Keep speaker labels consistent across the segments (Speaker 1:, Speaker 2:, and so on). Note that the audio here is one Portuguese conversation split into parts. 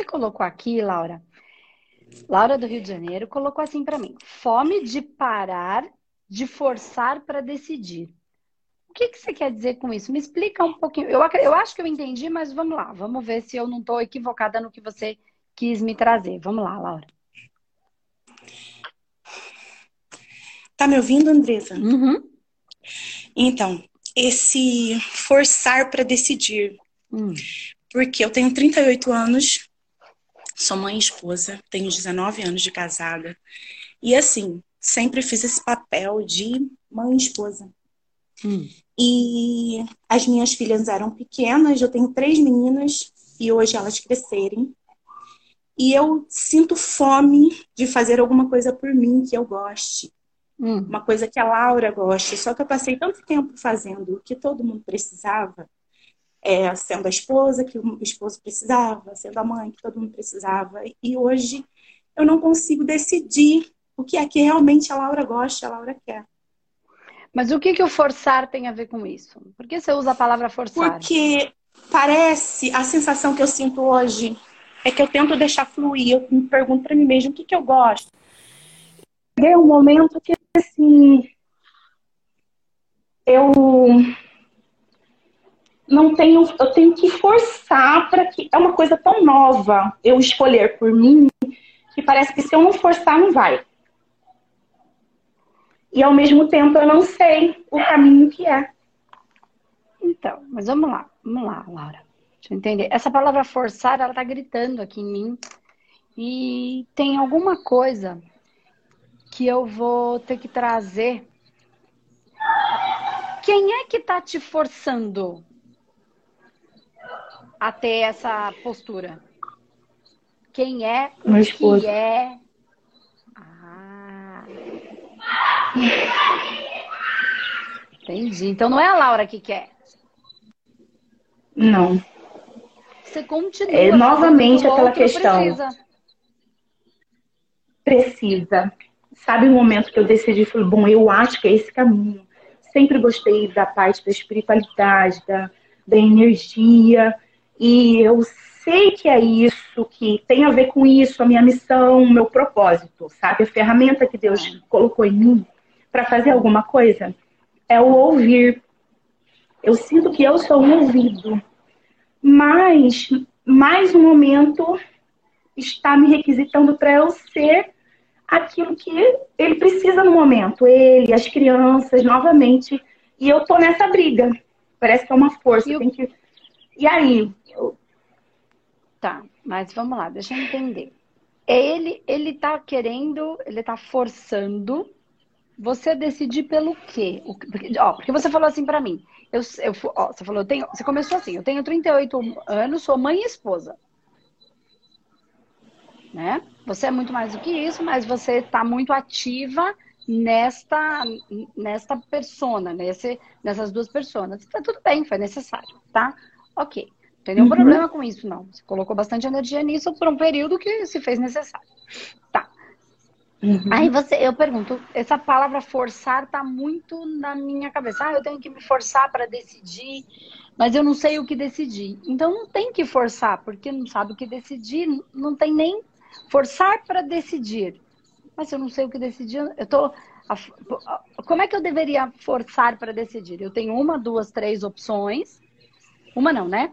Speaker 1: você colocou aqui, Laura, Laura do Rio de Janeiro colocou assim para mim: fome de parar, de forçar para decidir. O que, que você quer dizer com isso? Me explica um pouquinho. Eu, eu acho que eu entendi, mas vamos lá. Vamos ver se eu não estou equivocada no que você quis me trazer. Vamos lá, Laura.
Speaker 2: Tá me ouvindo, Andresa?
Speaker 1: Uhum.
Speaker 2: Então, esse forçar para decidir. Hum. Porque eu tenho 38 anos, sou mãe e esposa, tenho 19 anos de casada. E assim, sempre fiz esse papel de mãe e esposa. Hum. E as minhas filhas eram pequenas, eu tenho três meninas e hoje elas crescerem. E eu sinto fome de fazer alguma coisa por mim que eu goste. Hum. Uma coisa que a Laura goste. Só que eu passei tanto tempo fazendo o que todo mundo precisava, é, sendo a esposa que o esposo precisava, sendo a mãe que todo mundo precisava. E hoje eu não consigo decidir o que é que realmente a Laura gosta, a Laura quer.
Speaker 1: Mas o que, que o forçar tem a ver com isso? Por que você usa a palavra forçar?
Speaker 2: Porque parece, a sensação que eu sinto hoje é que eu tento deixar fluir. Eu me pergunto para mim mesmo o que, que eu gosto. É um momento que, assim, eu não tenho, eu tenho que forçar para que é uma coisa tão nova eu escolher por mim que parece que se eu não forçar não vai e ao mesmo tempo eu não sei o caminho que é.
Speaker 1: Então, mas vamos lá, vamos lá, Laura. Deixa eu entender. Essa palavra forçar, ela tá gritando aqui em mim. E tem alguma coisa que eu vou ter que trazer. Quem é que tá te forçando a ter essa postura? Quem é o que é Entendi. Então não é a Laura que quer.
Speaker 2: Não.
Speaker 1: Você continua.
Speaker 2: É novamente aquela questão. Precisa. precisa. Sabe o momento que eu decidi, falei, bom, eu acho que é esse caminho. Sempre gostei da parte da espiritualidade, da, da energia. E eu sei que é isso, que tem a ver com isso, a minha missão, o meu propósito, sabe? A ferramenta que Deus colocou em mim para fazer alguma coisa é o ouvir. Eu sinto que eu sou um ouvido, mas mais um momento está me requisitando para eu ser aquilo que ele precisa no momento, ele, as crianças, novamente. E eu tô nessa briga. Parece que é uma força. E, tem que... e aí? Eu...
Speaker 1: Tá, mas vamos lá, deixa eu entender. Ele, ele tá querendo, ele tá forçando você decidir pelo quê? O, porque, ó, porque você falou assim para mim. Eu, eu, ó, você falou, eu tenho, você começou assim, eu tenho 38 anos, sou mãe e esposa. Né? Você é muito mais do que isso, mas você está muito ativa nesta nesta persona, nesse, nessas duas personas. Tá tudo bem, foi necessário, tá? Ok. Não tem nenhum uhum. problema com isso, não. Você colocou bastante energia nisso por um período que se fez necessário. Tá. Uhum. Aí você, eu pergunto, essa palavra forçar tá muito na minha cabeça. Ah, eu tenho que me forçar para decidir, mas eu não sei o que decidir. Então não tem que forçar, porque não sabe o que decidir, não tem nem forçar para decidir. Mas eu não sei o que decidir, eu tô como é que eu deveria forçar para decidir? Eu tenho uma, duas, três opções. Uma não, né?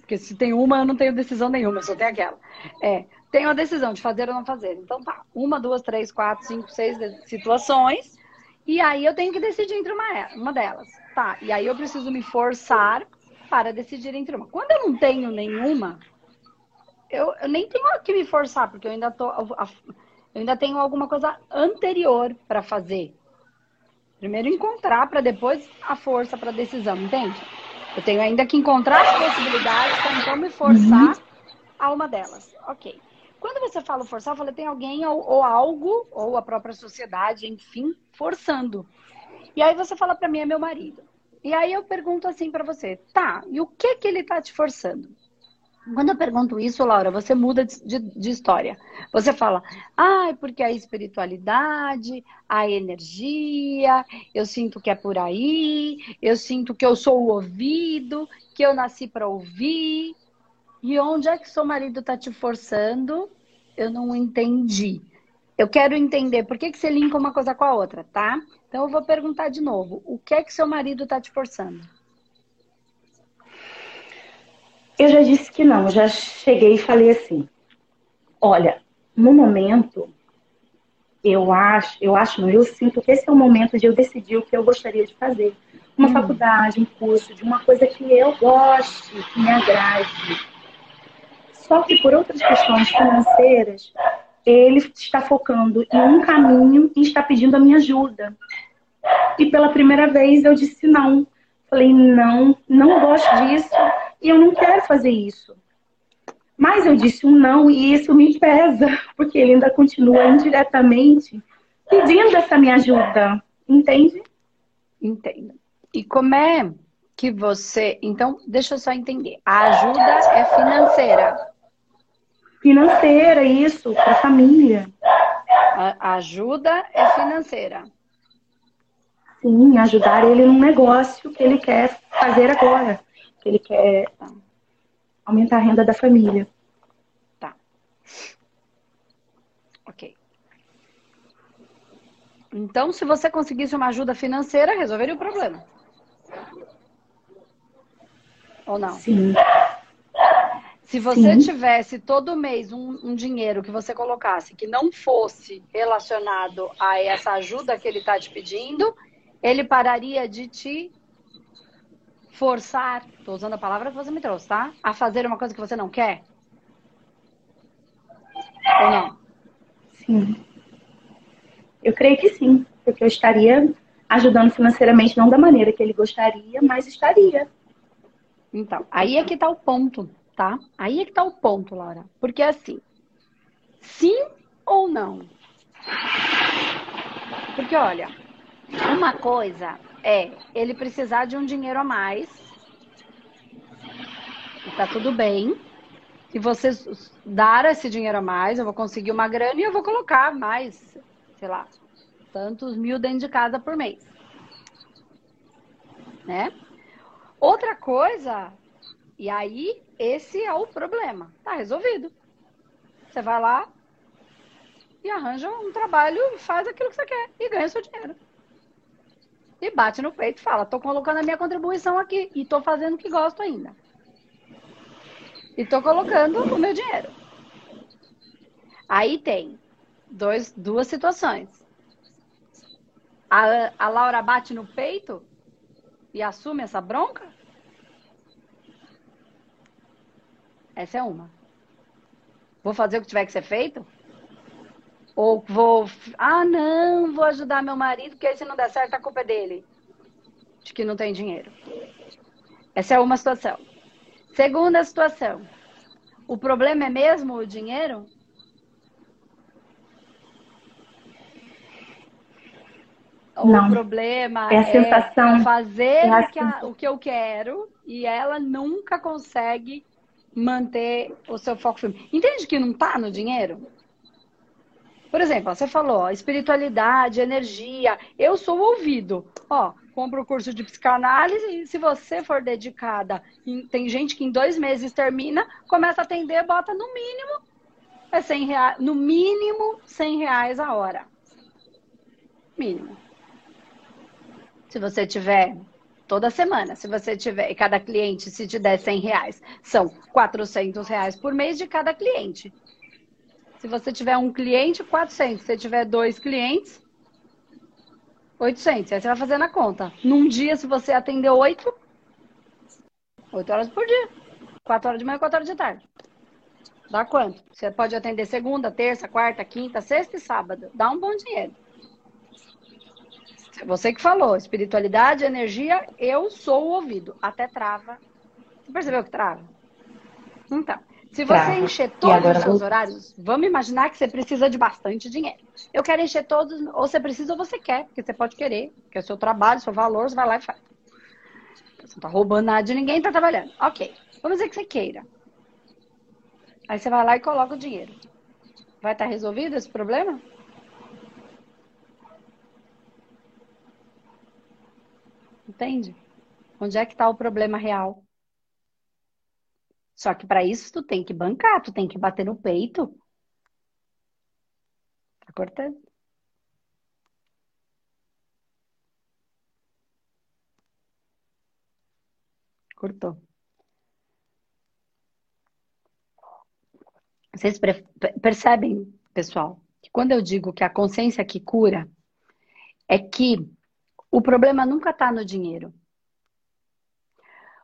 Speaker 1: Porque se tem uma, eu não tenho decisão nenhuma, só tenho aquela. É, tenho a decisão de fazer ou não fazer. Então tá, uma, duas, três, quatro, cinco, seis situações. E aí eu tenho que decidir entre uma, uma delas. Tá, e aí eu preciso me forçar para decidir entre uma. Quando eu não tenho nenhuma, eu, eu nem tenho que me forçar, porque eu ainda tô. Eu ainda tenho alguma coisa anterior para fazer. Primeiro encontrar para depois a força para decisão, entende? Eu tenho ainda que encontrar as possibilidades para então me forçar uhum. a uma delas. Ok. Quando você fala forçar, eu falei, tem alguém ou, ou algo, ou a própria sociedade, enfim, forçando. E aí você fala para mim, é meu marido. E aí eu pergunto assim para você, tá, e o que que ele tá te forçando? Quando eu pergunto isso, Laura, você muda de, de, história. Você fala, ah, porque a espiritualidade, a energia, eu sinto que é por aí, eu sinto que eu sou o ouvido, que eu nasci para ouvir. E onde é que seu marido tá te forçando? Eu não entendi. Eu quero entender por que, que você linka uma coisa com a outra, tá? Então eu vou perguntar de novo. O que é que seu marido tá te forçando?
Speaker 2: Eu já disse que não. Já cheguei e falei assim: olha, no momento, eu acho, eu acho, não, eu sinto que esse é o momento de eu decidir o que eu gostaria de fazer. Uma hum. faculdade, um curso, de uma coisa que eu goste, que me agrade. Só que por outras questões financeiras, ele está focando em um caminho e está pedindo a minha ajuda. E pela primeira vez eu disse não. Falei, não, não gosto disso e eu não quero fazer isso. Mas eu disse um não e isso me pesa, porque ele ainda continua indiretamente pedindo essa minha ajuda. Entende?
Speaker 1: Entendo. E como é que você. Então, deixa eu só entender. A ajuda é financeira.
Speaker 2: Financeira, isso, para a família.
Speaker 1: A ajuda é financeira.
Speaker 2: Sim, ajudar ele num negócio que ele quer fazer agora. Que ele quer aumentar a renda da família.
Speaker 1: Tá. Ok. Então, se você conseguisse uma ajuda financeira, resolveria o problema. Ou não?
Speaker 2: Sim.
Speaker 1: Se você Sim. tivesse todo mês um, um, dinheiro que você colocasse que não fosse relacionado a essa ajuda que ele está te pedindo, ele pararia de te forçar, estou usando a palavra que você me trouxe, tá? A fazer uma coisa que você não quer? Ou não?
Speaker 2: Sim. Eu creio que sim, porque eu estaria ajudando financeiramente, não da maneira que ele gostaria, mas estaria.
Speaker 1: Então, aí é que está o ponto, tá? Aí é que está o ponto, Laura. Porque assim, sim ou não? Porque olha, uma coisa é ele precisar de um dinheiro a mais. E tá tudo bem. E você dar esse dinheiro a mais, eu vou conseguir uma grana e eu vou colocar mais, sei lá, tantos mil dentro de casa por mês. Né? Outra coisa, e aí esse é o problema. Tá resolvido. Você vai lá e arranja um trabalho e faz aquilo que você quer e ganha seu dinheiro e bate no peito e fala: tô colocando a minha contribuição aqui e tô fazendo o que gosto ainda. E tô colocando o meu dinheiro. Aí tem dois, duas situações. A, a Laura bate no peito e assume essa bronca? Essa é uma. Vou fazer o que tiver que ser feito? Ou vou, ah, não, vou ajudar meu marido, porque aí se não der certo, a culpa é dele. De que não tem dinheiro. Essa é uma situação. Segunda situação. O problema é mesmo o dinheiro?
Speaker 2: Não.
Speaker 1: O problema
Speaker 2: é, a sensação,
Speaker 1: é fazer é o, que a, o que eu quero e ela nunca consegue manter o seu foco firme. Entende que não está no dinheiro? Por exemplo, você falou espiritualidade, energia. Eu sou ouvido. Ó, compra o curso de psicanálise e se você for dedicada, tem gente que em dois meses termina, começa a atender, bota no mínimo é 100 reais, no mínimo 100 reais a hora. Mínimo. Se você tiver toda semana, se você tiver, e cada cliente, se te der 100 reais, são 400 reais por mês de cada cliente. Se você tiver um cliente, 400. Se você tiver dois clientes, 800. Aí você vai fazendo a conta. Num dia, se você atender oito, oito horas por dia. Quatro horas de manhã, quatro horas de tarde. Dá quanto? Você pode atender segunda, terça, quarta, quinta, sexta e sábado. Dá um bom dinheiro. Você que falou, espiritualidade, energia, eu sou o ouvido. Até trava. Você percebeu que trava? Então, se você encher todos os seus vou... horários, vamos imaginar que você precisa de bastante dinheiro. Eu quero encher todos, ou você precisa ou você quer, porque você pode querer, que é o seu trabalho, seu valor, você vai lá e faz. Você não tá roubando nada de ninguém, tá trabalhando. Ok, vamos dizer que você queira. Aí você vai lá e coloca o dinheiro. Vai estar tá resolvido esse problema? Entende? Onde é que está o problema real? Só que para isso tu tem que bancar, tu tem que bater no peito. Tá cortando? Cortou. Vocês percebem, pessoal, que quando eu digo que a consciência que cura, é que o problema nunca está no dinheiro.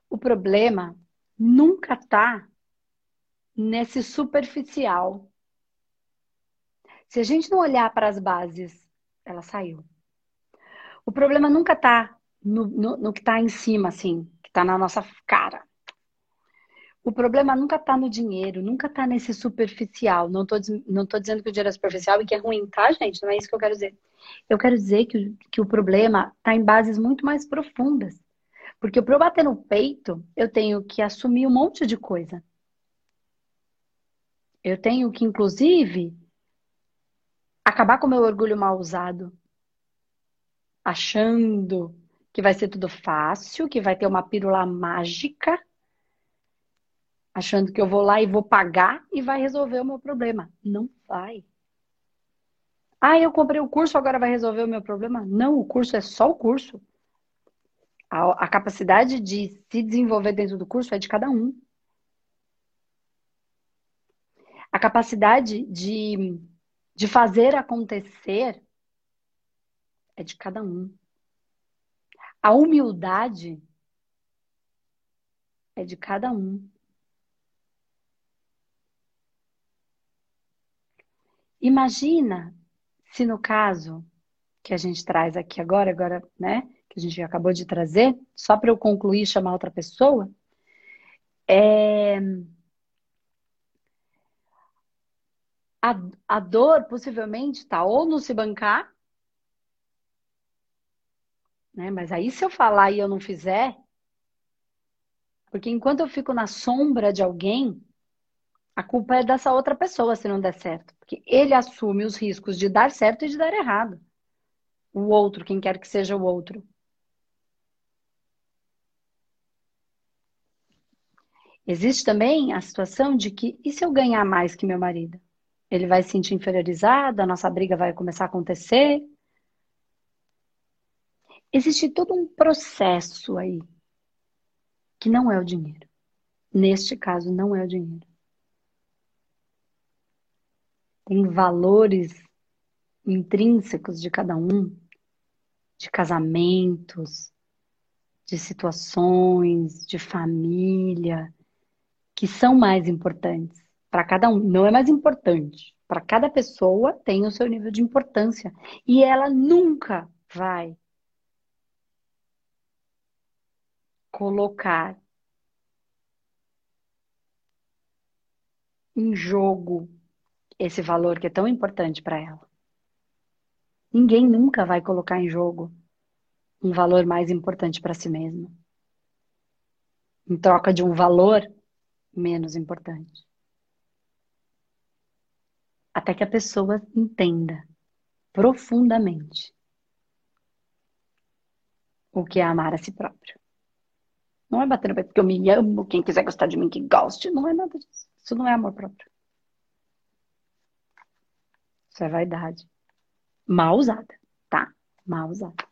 Speaker 1: O problema nunca está nesse superficial. Se a gente não olhar para as bases, ela saiu. O problema nunca está no, no, no, que está em cima, assim, que está na nossa cara. O problema nunca está no dinheiro, nunca está nesse superficial. Não estou não tô dizendo que o dinheiro é superficial e que é ruim, tá, gente? Não é isso que eu quero dizer. Eu quero dizer que, que o problema está em bases muito mais profundas. Porque para eu bater no peito, eu tenho que assumir um monte de coisa. Eu tenho que, inclusive, acabar com o meu orgulho mal usado. Achando que vai ser tudo fácil, que vai ter uma pílula mágica achando que eu vou lá e vou pagar e vai resolver o meu problema. Não vai. Ah, eu comprei o curso, agora vai resolver o meu problema? Não, o curso é só o curso. A, a capacidade de se desenvolver dentro do curso é de cada um. A capacidade de, de fazer acontecer é de cada um. A humildade é de cada um. Imagina se no caso que a gente traz aqui agora, agora, né, que a gente acabou de trazer, só para eu concluir e chamar outra pessoa, é... a, a dor possivelmente está ou no se bancar, né, mas aí se eu falar e eu não fizer, porque enquanto eu fico na sombra de alguém, a culpa é dessa outra pessoa se não der certo. Porque ele assume os riscos de dar certo e de dar errado. O outro, quem quer que seja o outro. Existe também a situação de que, e se eu ganhar mais que meu marido? Ele vai se sentir inferiorizado, a nossa briga vai começar a acontecer. Existe todo um processo aí que não é o dinheiro. Neste caso, não é o dinheiro. tem valores intrínsecos de cada um, de casamentos, de situações, de família, que são mais importantes para cada um. Não é mais importante. Para cada pessoa tem o seu nível de importância. E ela nunca vai colocar em jogo esse valor que é tão importante para ela. Ninguém nunca vai colocar em jogo um valor mais importante para si mesmo, em troca de um valor menos importante. Até que a pessoa entenda profundamente o que é amar a si próprio. Não é bater no peito porque eu me amo, quem quiser gostar de mim que goste, não é nada disso. Isso não é amor próprio. Isso é vaidade. Mal usada, tá? Mal usada.